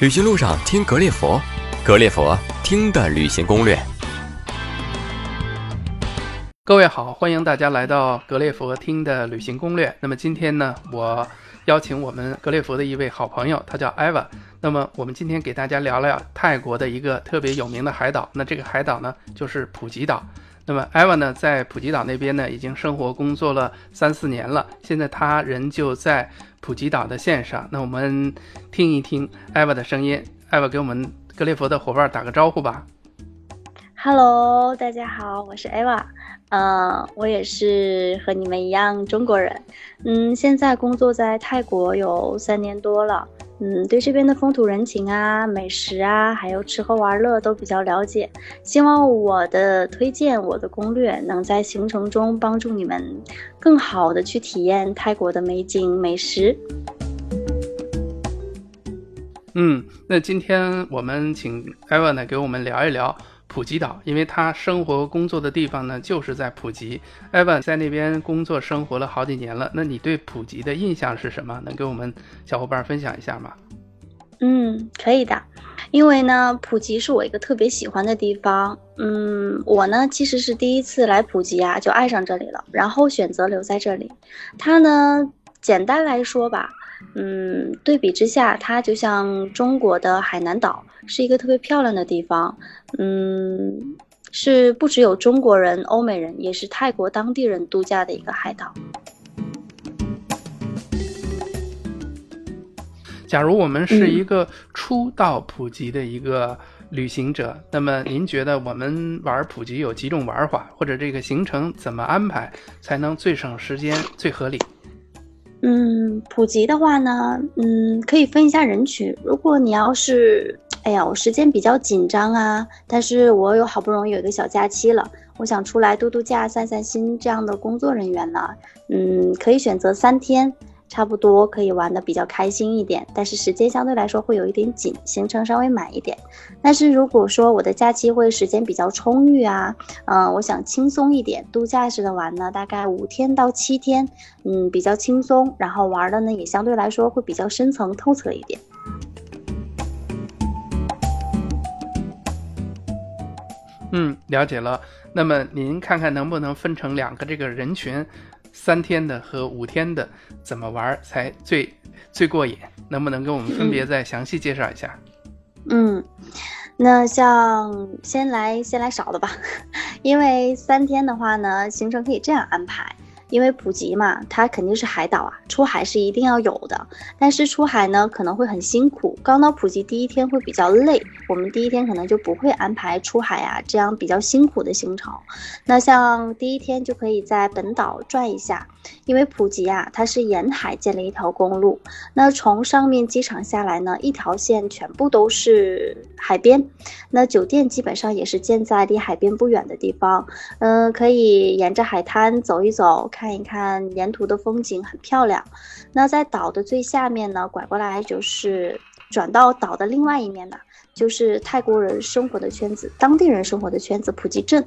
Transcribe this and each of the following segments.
旅行路上听格列佛，格列佛听的旅行攻略。各位好，欢迎大家来到格列佛听的旅行攻略。那么今天呢，我邀请我们格列佛的一位好朋友，他叫艾娃。那么我们今天给大家聊聊泰国的一个特别有名的海岛。那这个海岛呢，就是普吉岛。那么艾娃呢，在普吉岛那边呢，已经生活工作了三四年了。现在他人就在普吉岛的线上。那我们听一听艾娃的声音。艾娃给我们格列佛的伙伴打个招呼吧。Hello，大家好，我是艾娃。嗯，我也是和你们一样中国人。嗯，现在工作在泰国有三年多了。嗯，对这边的风土人情啊、美食啊，还有吃喝玩乐都比较了解。希望我的推荐、我的攻略能在行程中帮助你们更好的去体验泰国的美景美食。嗯，那今天我们请艾文呢给我们聊一聊。普吉岛，因为他生活工作的地方呢，就是在普吉。Evan 在那边工作生活了好几年了，那你对普吉的印象是什么？能给我们小伙伴分享一下吗？嗯，可以的。因为呢，普吉是我一个特别喜欢的地方。嗯，我呢其实是第一次来普吉啊，就爱上这里了，然后选择留在这里。它呢，简单来说吧。嗯，对比之下，它就像中国的海南岛，是一个特别漂亮的地方。嗯，是不只有中国人、欧美人，也是泰国当地人度假的一个海岛。假如我们是一个初到普吉的一个旅行者，那么您觉得我们玩普吉有几种玩法，或者这个行程怎么安排才能最省时间、最合理？嗯，普及的话呢，嗯，可以分一下人群。如果你要是，哎呀，我时间比较紧张啊，但是我有好不容易有一个小假期了，我想出来度度假、散散心，这样的工作人员呢，嗯，可以选择三天。差不多可以玩的比较开心一点，但是时间相对来说会有一点紧，行程稍微满一点。但是如果说我的假期会时间比较充裕啊，嗯，我想轻松一点，度假式的玩呢，大概五天到七天，嗯，比较轻松，然后玩的呢也相对来说会比较深层透彻一点。嗯，了解了。那么您看看能不能分成两个这个人群？三天的和五天的怎么玩才最最过瘾？能不能给我们分别再详细介绍一下？嗯，那像先来先来少的吧，因为三天的话呢，行程可以这样安排。因为普吉嘛，它肯定是海岛啊，出海是一定要有的。但是出海呢，可能会很辛苦。刚到普吉第一天会比较累，我们第一天可能就不会安排出海啊这样比较辛苦的行程。那像第一天就可以在本岛转一下，因为普吉啊，它是沿海建了一条公路。那从上面机场下来呢，一条线全部都是海边。那酒店基本上也是建在离海边不远的地方。嗯，可以沿着海滩走一走。看一看沿途的风景很漂亮，那在岛的最下面呢，拐过来就是转到岛的另外一面呢，就是泰国人生活的圈子，当地人生活的圈子普吉镇，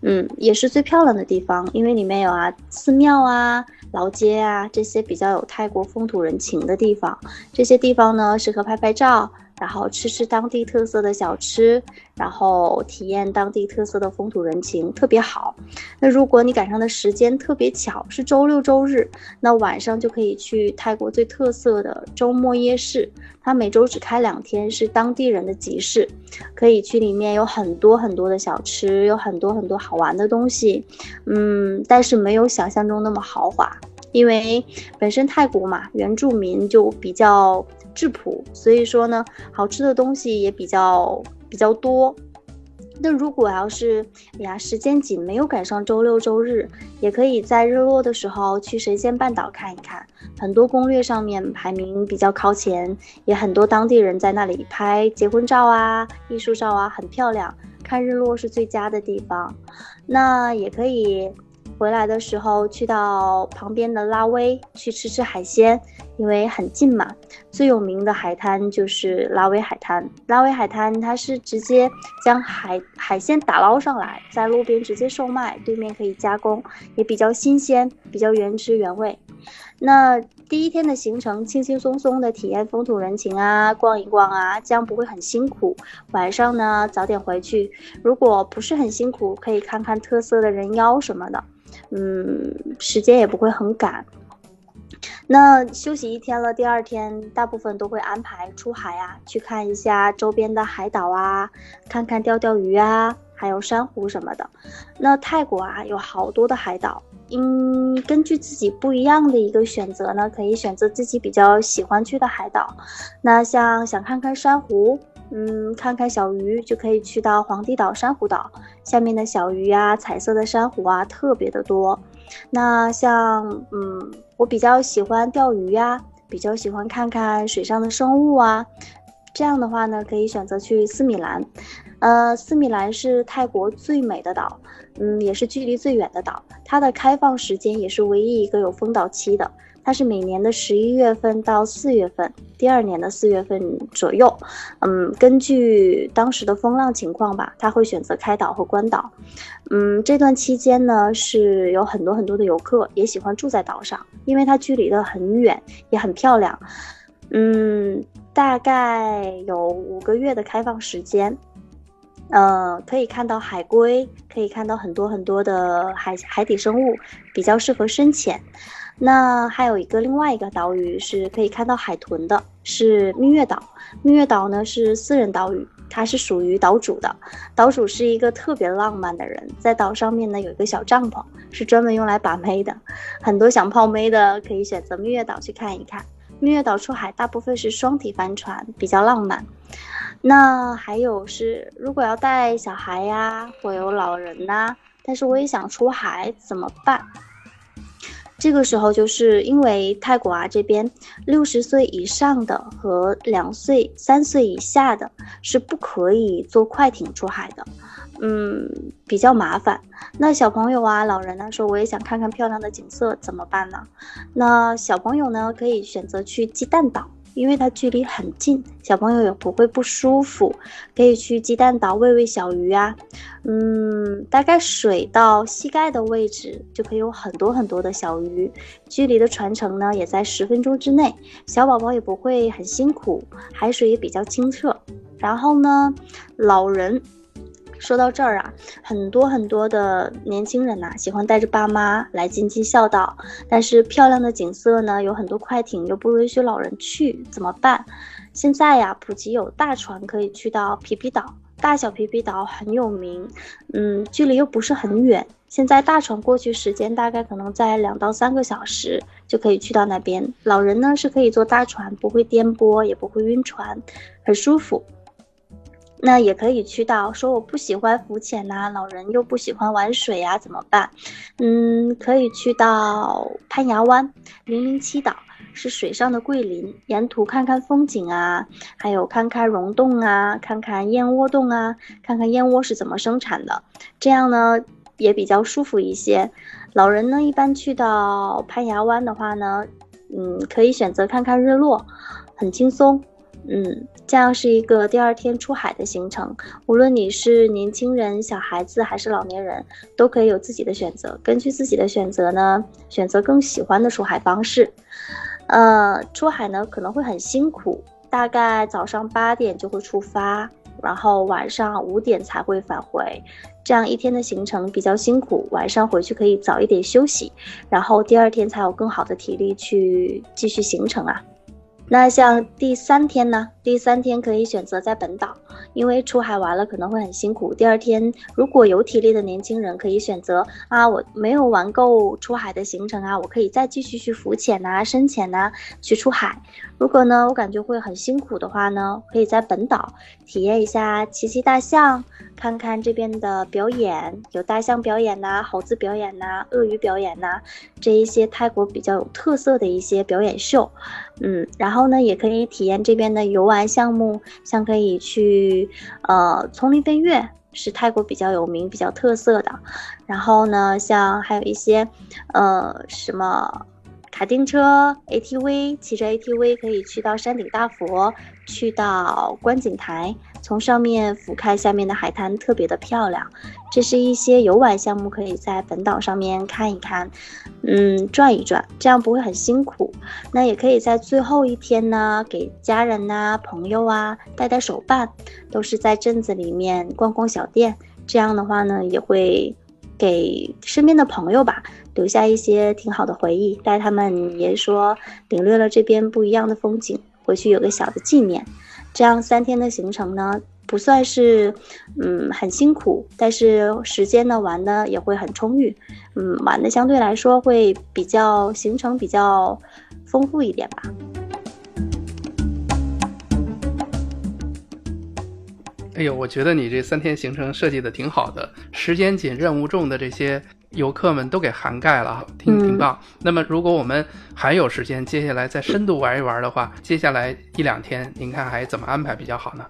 嗯，也是最漂亮的地方，因为里面有啊寺庙啊、老街啊这些比较有泰国风土人情的地方，这些地方呢适合拍拍照。然后吃吃当地特色的小吃，然后体验当地特色的风土人情，特别好。那如果你赶上的时间特别巧，是周六周日，那晚上就可以去泰国最特色的周末夜市。它每周只开两天，是当地人的集市，可以去里面有很多很多的小吃，有很多很多好玩的东西。嗯，但是没有想象中那么豪华，因为本身泰国嘛，原住民就比较。质朴，所以说呢，好吃的东西也比较比较多。那如果要是呀时间紧，没有赶上周六周日，也可以在日落的时候去神仙半岛看一看。很多攻略上面排名比较靠前，也很多当地人在那里拍结婚照啊、艺术照啊，很漂亮。看日落是最佳的地方。那也可以。回来的时候去到旁边的拉威去吃吃海鲜，因为很近嘛。最有名的海滩就是拉威海滩。拉威海滩它是直接将海海鲜打捞上来，在路边直接售卖，对面可以加工，也比较新鲜，比较原汁原味。那第一天的行程轻轻松松的体验风土人情啊，逛一逛啊，这样不会很辛苦。晚上呢早点回去，如果不是很辛苦，可以看看特色的人妖什么的，嗯，时间也不会很赶。那休息一天了，第二天大部分都会安排出海啊，去看一下周边的海岛啊，看看钓钓鱼啊，还有珊瑚什么的。那泰国啊有好多的海岛，嗯，根据自己不一样的一个选择呢，可以选择自己比较喜欢去的海岛。那像想看看珊瑚，嗯，看看小鱼，就可以去到皇帝岛珊瑚岛，下面的小鱼啊，彩色的珊瑚啊，特别的多。那像，嗯，我比较喜欢钓鱼呀，比较喜欢看看水上的生物啊。这样的话呢，可以选择去斯米兰。呃，斯米兰是泰国最美的岛，嗯，也是距离最远的岛。它的开放时间也是唯一一个有封岛期的。它是每年的十一月份到四月份，第二年的四月份左右，嗯，根据当时的风浪情况吧，它会选择开岛和关岛。嗯，这段期间呢，是有很多很多的游客也喜欢住在岛上，因为它距离的很远，也很漂亮。嗯，大概有五个月的开放时间，呃，可以看到海龟，可以看到很多很多的海海底生物，比较适合深潜。那还有一个另外一个岛屿是可以看到海豚的，是蜜月岛。蜜月岛呢是私人岛屿，它是属于岛主的。岛主是一个特别浪漫的人，在岛上面呢有一个小帐篷，是专门用来把妹的。很多想泡妹的可以选择蜜月岛去看一看。蜜月岛出海大部分是双体帆船，比较浪漫。那还有是，如果要带小孩呀，或有老人呐，但是我也想出海，怎么办？这个时候，就是因为泰国啊这边六十岁以上的和两岁、三岁以下的是不可以坐快艇出海的，嗯，比较麻烦。那小朋友啊、老人呢说我也想看看漂亮的景色，怎么办呢？那小朋友呢可以选择去鸡蛋岛。因为它距离很近，小朋友也不会不舒服，可以去鸡蛋岛喂喂小鱼啊。嗯，大概水到膝盖的位置就可以有很多很多的小鱼，距离的传承呢也在十分钟之内，小宝宝也不会很辛苦，海水也比较清澈。然后呢，老人。说到这儿啊，很多很多的年轻人呐，喜欢带着爸妈来津津孝道。但是漂亮的景色呢，有很多快艇又不允许老人去，怎么办？现在呀，普吉有大船可以去到皮皮岛，大小皮皮岛很有名，嗯，距离又不是很远。现在大船过去时间大概可能在两到三个小时就可以去到那边。老人呢是可以坐大船，不会颠簸，也不会晕船，很舒服。那也可以去到，说我不喜欢浮潜呐，老人又不喜欢玩水呀，怎么办？嗯，可以去到攀牙湾零零七岛，是水上的桂林，沿途看看风景啊，还有看看溶洞啊，看看燕窝洞啊，看看燕窝是怎么生产的，这样呢也比较舒服一些。老人呢一般去到攀牙湾的话呢，嗯，可以选择看看日落，很轻松。嗯，这样是一个第二天出海的行程。无论你是年轻人、小孩子还是老年人，都可以有自己的选择。根据自己的选择呢，选择更喜欢的出海方式。呃，出海呢可能会很辛苦，大概早上八点就会出发，然后晚上五点才会返回。这样一天的行程比较辛苦，晚上回去可以早一点休息，然后第二天才有更好的体力去继续行程啊。那像第三天呢？第三天可以选择在本岛，因为出海玩了可能会很辛苦。第二天如果有体力的年轻人可以选择啊，我没有玩够出海的行程啊，我可以再继续去浮潜呐、深潜呐，去出海。如果呢，我感觉会很辛苦的话呢，可以在本岛体验一下骑骑大象，看看这边的表演，有大象表演呐、猴子表演呐、鳄鱼表演呐，这一些泰国比较有特色的一些表演秀。嗯，然后呢，也可以体验这边的游玩玩项目，像可以去呃丛林飞跃，是泰国比较有名、比较特色的。然后呢，像还有一些呃什么。卡丁车、ATV，骑着 ATV 可以去到山顶大佛，去到观景台，从上面俯瞰下面的海滩，特别的漂亮。这是一些游玩项目，可以在本岛上面看一看，嗯，转一转，这样不会很辛苦。那也可以在最后一天呢，给家人呐、朋友啊带带手办，都是在镇子里面逛逛小店。这样的话呢，也会给身边的朋友吧留下一些挺好的回忆，带他们也说领略了这边不一样的风景，回去有个小的纪念。这样三天的行程呢，不算是嗯很辛苦，但是时间呢玩的也会很充裕，嗯玩的相对来说会比较行程比较丰富一点吧。哎呦，我觉得你这三天行程设计的挺好的，时间紧、任务重的这些游客们都给涵盖了，挺挺棒。那么，如果我们还有时间，接下来再深度玩一玩的话，接下来一两天，您看还怎么安排比较好呢？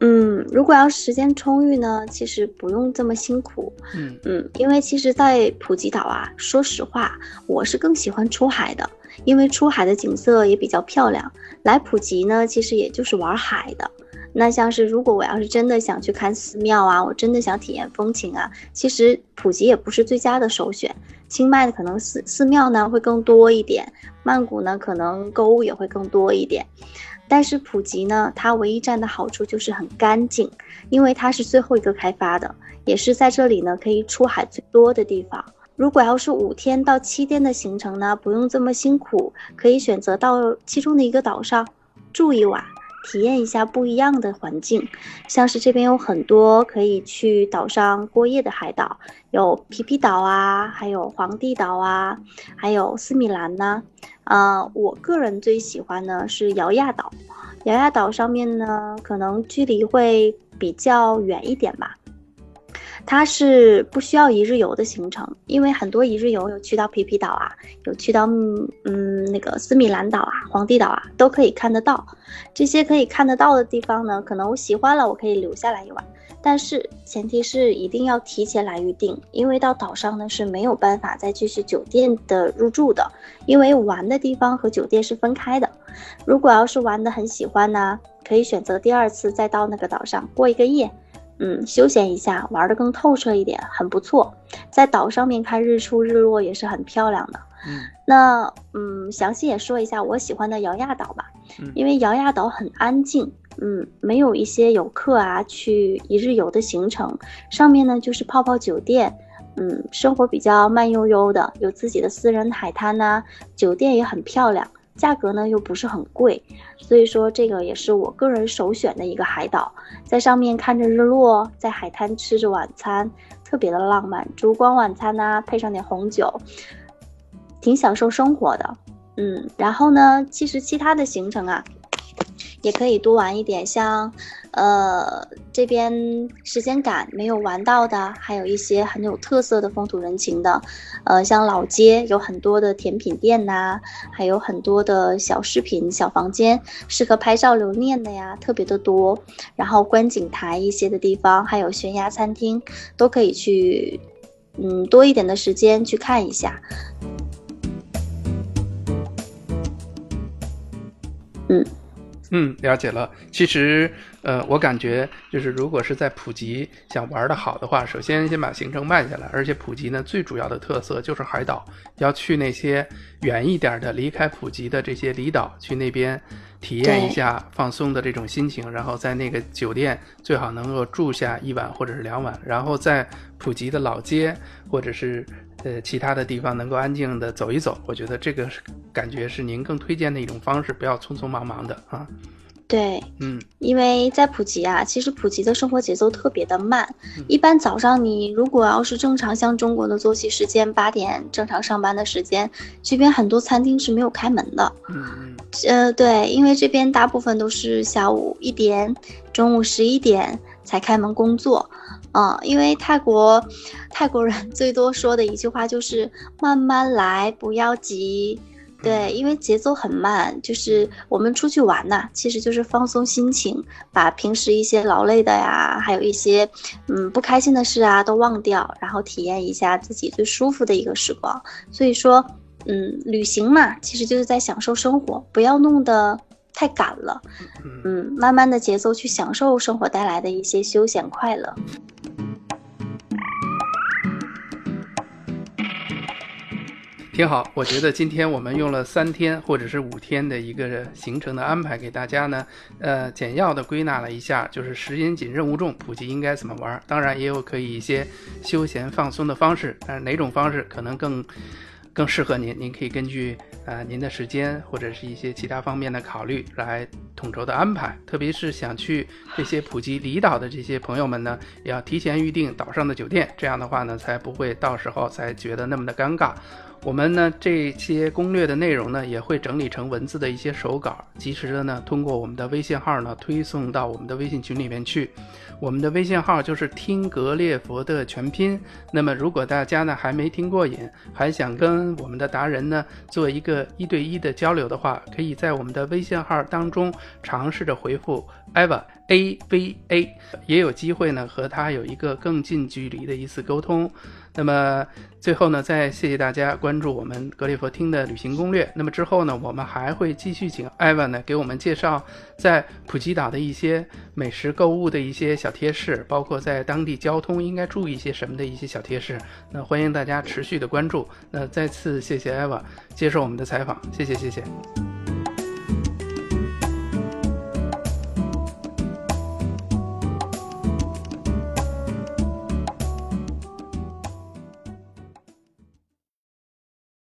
嗯，如果要时间充裕呢，其实不用这么辛苦。嗯嗯，因为其实，在普吉岛啊，说实话，我是更喜欢出海的，因为出海的景色也比较漂亮。来普吉呢，其实也就是玩海的。那像是如果我要是真的想去看寺庙啊，我真的想体验风情啊，其实普吉也不是最佳的首选。清迈的可能寺寺庙呢会更多一点，曼谷呢可能购物也会更多一点。但是普吉呢，它唯一占的好处就是很干净，因为它是最后一个开发的，也是在这里呢可以出海最多的地方。如果要是五天到七天的行程呢，不用这么辛苦，可以选择到其中的一个岛上住一晚。体验一下不一样的环境，像是这边有很多可以去岛上过夜的海岛，有皮皮岛啊，还有皇帝岛啊，还有斯米兰呢。呃，我个人最喜欢的是摇亚岛，摇亚岛上面呢可能距离会比较远一点吧。它是不需要一日游的行程，因为很多一日游有去到皮皮岛啊，有去到嗯那个斯米兰岛啊、皇帝岛啊，都可以看得到。这些可以看得到的地方呢，可能我喜欢了，我可以留下来一晚。但是前提是一定要提前来预定，因为到岛上呢是没有办法再继续酒店的入住的，因为玩的地方和酒店是分开的。如果要是玩的很喜欢呢，可以选择第二次再到那个岛上过一个夜。嗯，休闲一下，玩的更透彻一点，很不错。在岛上面看日出日落也是很漂亮的。嗯，那嗯，详细也说一下我喜欢的姚亚岛吧。嗯，因为姚亚岛很安静，嗯，没有一些游客啊去一日游的行程。上面呢就是泡泡酒店，嗯，生活比较慢悠悠的，有自己的私人海滩呐，酒店也很漂亮。价格呢又不是很贵，所以说这个也是我个人首选的一个海岛，在上面看着日落，在海滩吃着晚餐，特别的浪漫，烛光晚餐呐，配上点红酒，挺享受生活的。嗯，然后呢，其实其他的行程啊。也可以多玩一点，像，呃，这边时间赶没有玩到的，还有一些很有特色的风土人情的，呃，像老街有很多的甜品店呐，还有很多的小饰品小房间，适合拍照留念的呀，特别的多。然后观景台一些的地方，还有悬崖餐厅，都可以去，嗯，多一点的时间去看一下。嗯。嗯，了解了。其实，呃，我感觉就是，如果是在普吉想玩的好的话，首先先把行程慢下来。而且普吉呢，最主要的特色就是海岛，要去那些远一点的、离开普吉的这些离岛，去那边体验一下放松的这种心情。然后在那个酒店最好能够住下一晚或者是两晚，然后在普吉的老街或者是。呃，其他的地方能够安静的走一走，我觉得这个是感觉是您更推荐的一种方式，不要匆匆忙忙的啊。对，嗯，因为在普吉啊，其实普吉的生活节奏特别的慢，一般早上你如果要是正常像中国的作息时间八点正常上班的时间，这边很多餐厅是没有开门的。嗯嗯，呃，对，因为这边大部分都是下午一点、中午十一点才开门工作。嗯，因为泰国泰国人最多说的一句话就是慢慢来，不要急。对，因为节奏很慢，就是我们出去玩呐，其实就是放松心情，把平时一些劳累的呀，还有一些嗯不开心的事啊都忘掉，然后体验一下自己最舒服的一个时光。所以说，嗯，旅行嘛，其实就是在享受生活，不要弄得太赶了。嗯，慢慢的节奏去享受生活带来的一些休闲快乐。挺好，我觉得今天我们用了三天或者是五天的一个行程的安排，给大家呢，呃，简要的归纳了一下，就是时间紧、任务重，普及应该怎么玩。当然，也有可以一些休闲放松的方式，但是哪种方式可能更更适合您，您可以根据呃您的时间或者是一些其他方面的考虑来统筹的安排。特别是想去这些普及离岛的这些朋友们呢，也要提前预定岛上的酒店，这样的话呢，才不会到时候才觉得那么的尴尬。我们呢这些攻略的内容呢也会整理成文字的一些手稿，及时的呢通过我们的微信号呢推送到我们的微信群里面去。我们的微信号就是听格列佛的全拼。那么如果大家呢还没听过瘾，还想跟我们的达人呢做一个一对一的交流的话，可以在我们的微信号当中尝试着回复 Eva A V A，也有机会呢和他有一个更近距离的一次沟通。那么最后呢，再谢谢大家关注我们格列佛听的旅行攻略。那么之后呢，我们还会继续请艾文呢给我们介绍在普吉岛的一些美食、购物的一些小贴士，包括在当地交通应该注意些什么的一些小贴士。那欢迎大家持续的关注。那再次谢谢艾文接受我们的采访，谢谢谢谢。